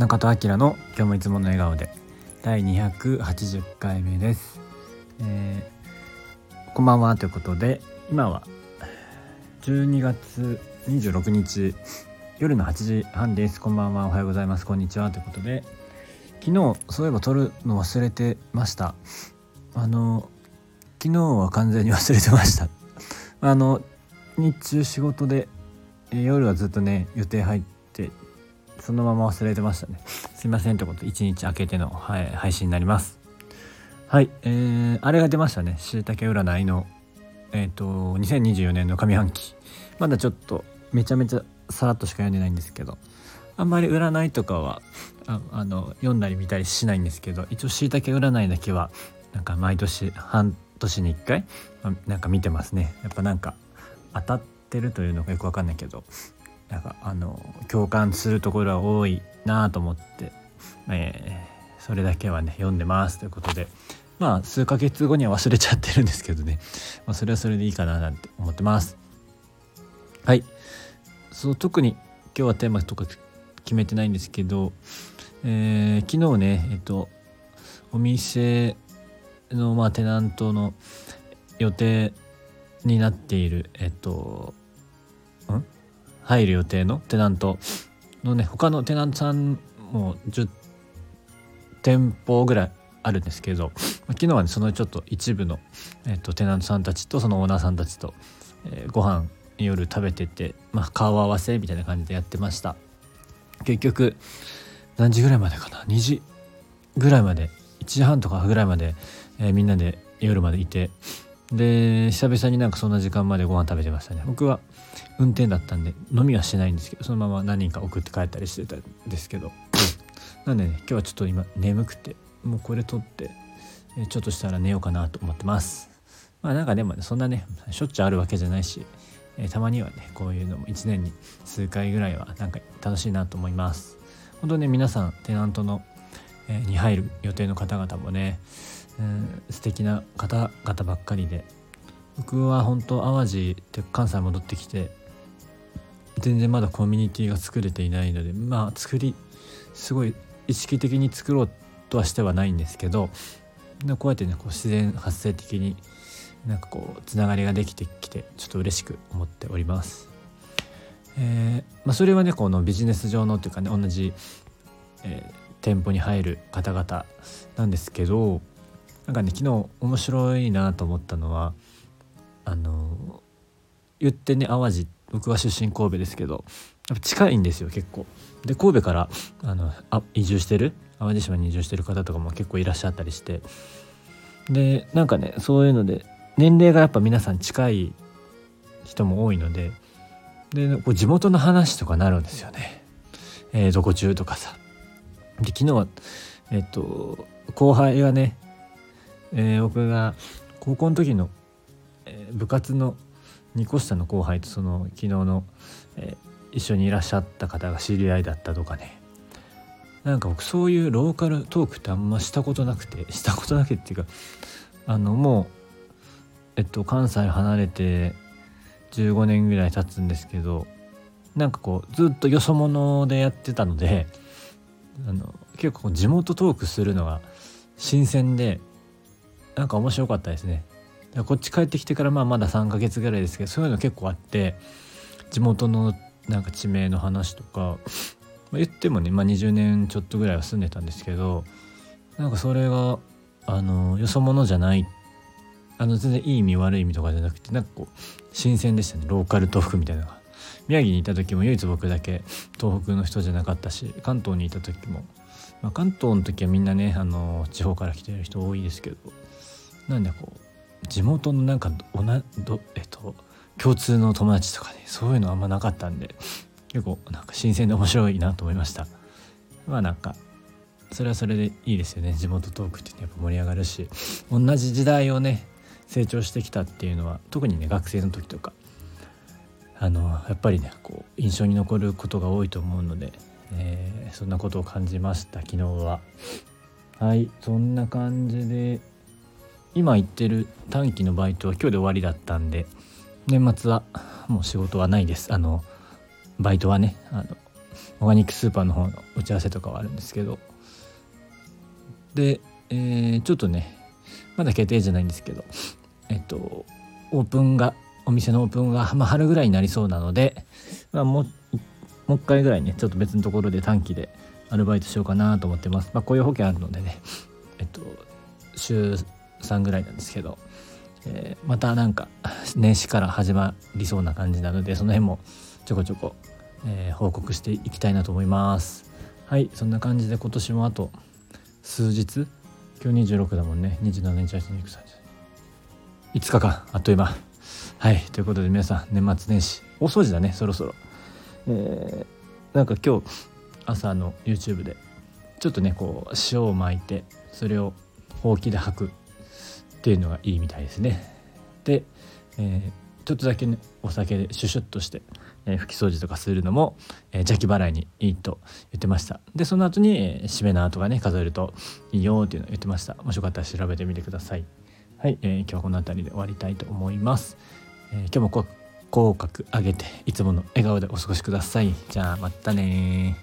中戸明の今日もいつもの笑顔で。第280回目です、えー、こんばんはということで今は12月26日夜の8時半です。こんばんは。おはようございます。こんにちはということで昨日そういえば撮るの忘れてました。あの昨日は完全に忘れてました。あの日中仕事で夜はずっとね予定入ってそのまま忘れてましたね。すいませんってこと1日明けての、はい、配信になります。はいえー、あれが出ましたね。しいたけ占いのえっ、ー、と2024年の上半期。まだちょっとめちゃめちゃさらっとしか読んでないんですけどあんまり占いとかはああの読んだり見たりしないんですけど一応しいたけ占いだけはなんか毎年半年に1回なんか見てますね。やっぱなんか当たってるというのがよくわかんないけどなんかあの共感するところは多いなと思って、えー、それだけはね読んでますということでまあ数ヶ月後には忘れちゃってるんですけどね、まあ、それはそれでいいかななんて思ってます。はい。そう特に今日はテーマとか決めてないんですけど、えー、昨日ねえっとお店のまあテナントの予定になっているえっとん？入る予定のテナントのね他のテナントさんも10店舗ぐらいあるんですけど昨日はねそのちょっと一部の、えっと、テナントさんたちとそのオーナーさんたちと、えー、ご飯夜食べてて、まあ、顔合わせみたいな感じでやってました。結局何時ぐらいまでかな？2時ぐらいまで1時半とかぐらいまで、えー、みんなで夜までいてで久々になんかそんな時間までご飯食べてましたね。僕は運転だったんで飲みはしてないんですけどそのまま何人か送って帰ったりしてたんですけど。なんでね今日はちょっと今眠くてもうこれ撮ってちょっとしたら寝ようかなと思ってます。まあなんかでもねそんなねしょっちゅうあるわけじゃないし、え、たまにはねこういうのも1年に数回ぐらいはなんか楽しいなと思います。本当ね皆さんテナントの、に入る予定の方々もねうん、素敵な方々ばっかりで僕は本当淡路って関西戻ってきて全然まだコミュニティが作れていないのでまあ作りすごい意識的に作ろうとはしてはないんですけどこうやってねこう自然発生的になんかこうつながりができてきてちょっと嬉しく思っております。えーまあ、それはねこのビジネス上のというかね同じ、えー、店舗に入る方々なんですけどなんかね昨日面白いなと思ったのはあの言ってね淡路僕は出身神戸ですけどやっぱ近いんですよ結構。で神戸からあのあ移住してる淡路島に移住してる方とかも結構いらっしゃったりしてでなんかねそういうので年齢がやっぱ皆さん近い人も多いのででこう地元の話とかなるんですよね。えー、どこ中とかさ。で昨日はえっと後輩がねえー、僕が高校の時の、えー、部活の2個下の後輩とその昨日の、えー、一緒にいらっしゃった方が知り合いだったとかね。なんか僕そういうローカルトークってあんましたことなくてしたことなくてっていうかあのもうえっと関西離れて15年ぐらい経つんですけどなんかこうずっとよそ者でやってたのであの結構地元トークするのが新鮮でなんか面白かったですね。こっち帰ってきてからまあまだ3ヶ月ぐらいですけどそういうの結構あって地元のなんか地名の話とか、まあ、言ってもね、まあ、20年ちょっとぐらいは住んでたんですけどなんかそれがあのよそ者じゃないあの全然いい意味悪い意味とかじゃなくてなんかこう新鮮でしたね。ローカル東北みたいなのが。宮城にいた時も唯一僕だけ東北の人じゃなかったし関東にいた時も、まあ、関東の時はみんなねあの地方から来てる人多いですけどなんでこう地元のなんかおなどえっと共通の友達とかねそういうのあんまなかったんで結構なんか新鮮で面白いなと思いました。まあなんかそれはそれでいいですよね。地元トークってやっぱ盛り上がるし同じ時代をね成長してきたっていうのは特にね学生の時とかあのやっぱりねこう印象に残ることが多いと思うので、えー、そんなことを感じました昨日は。はいそんな感じで今行ってる短期のバイトは今日で終わりだったんで年末はもう仕事はないです。あのバイトはねあのオーガニックスーパーの方の打ち合わせとかはあるんですけど。で、えー、ちょっとねまだ決定じゃないんですけどえっとオープンがお店のオープンが、まあ、春ぐらいになりそうなので、まあ、もうもう一回ぐらいねちょっと別のところで短期でアルバイトしようかなと思ってます。まあ、雇用保険あるのでねえっと週3ぐらいなんですけど、えー、またなんか年始から始まりそうな感じなのでその辺もちょこちょこ、えー、報告していきたいなと思います。はいそんな感じで今年もあと数日？今日26だもんね。27日8日30 5日。間あっという間。はいということで皆さん年末年始大掃除だねそろそろ。えー、なんか今日朝の YouTube でちょっとねこう塩を巻いてそれをほうきで吐くっていうのがいいみたいですね。で、えー、ちょっとだけねお酒でシュシュッとしてえー、拭き掃除とかするのも、えー、邪気払いにいいと言ってました。でその後に、えー、締め縄とかね数えるといいよっていうのを言ってました。もしよかったら調べてみてください。はい、えー、今日はこの辺りで終わりたいと思います、えー、今日も口角上げていつもの笑顔でお過ごしください。じゃあまたね